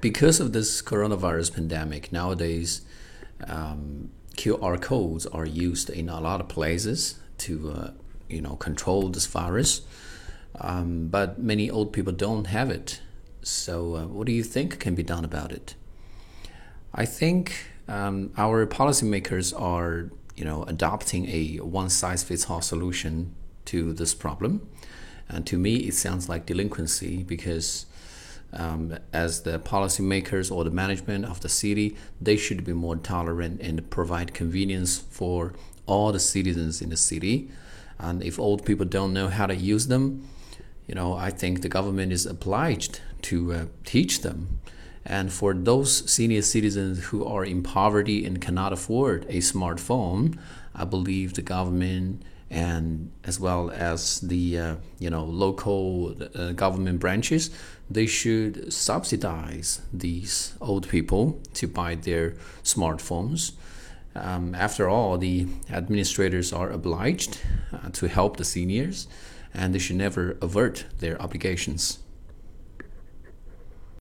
because of this coronavirus pandemic, nowadays um, QR codes are used in a lot of places to, uh, you know, control this virus. Um, but many old people don't have it. So, uh, what do you think can be done about it? I think um, our policymakers are, you know, adopting a one-size-fits-all solution to this problem. And to me, it sounds like delinquency because um, as the policymakers or the management of the city, they should be more tolerant and provide convenience for all the citizens in the city. And if old people don't know how to use them, you know, I think the government is obliged to uh, teach them. And for those senior citizens who are in poverty and cannot afford a smartphone, I believe the government and as well as the uh, you know local uh, government branches, they should subsidize these old people to buy their smartphones. Um, after all, the administrators are obliged uh, to help the seniors, and they should never avert their obligations.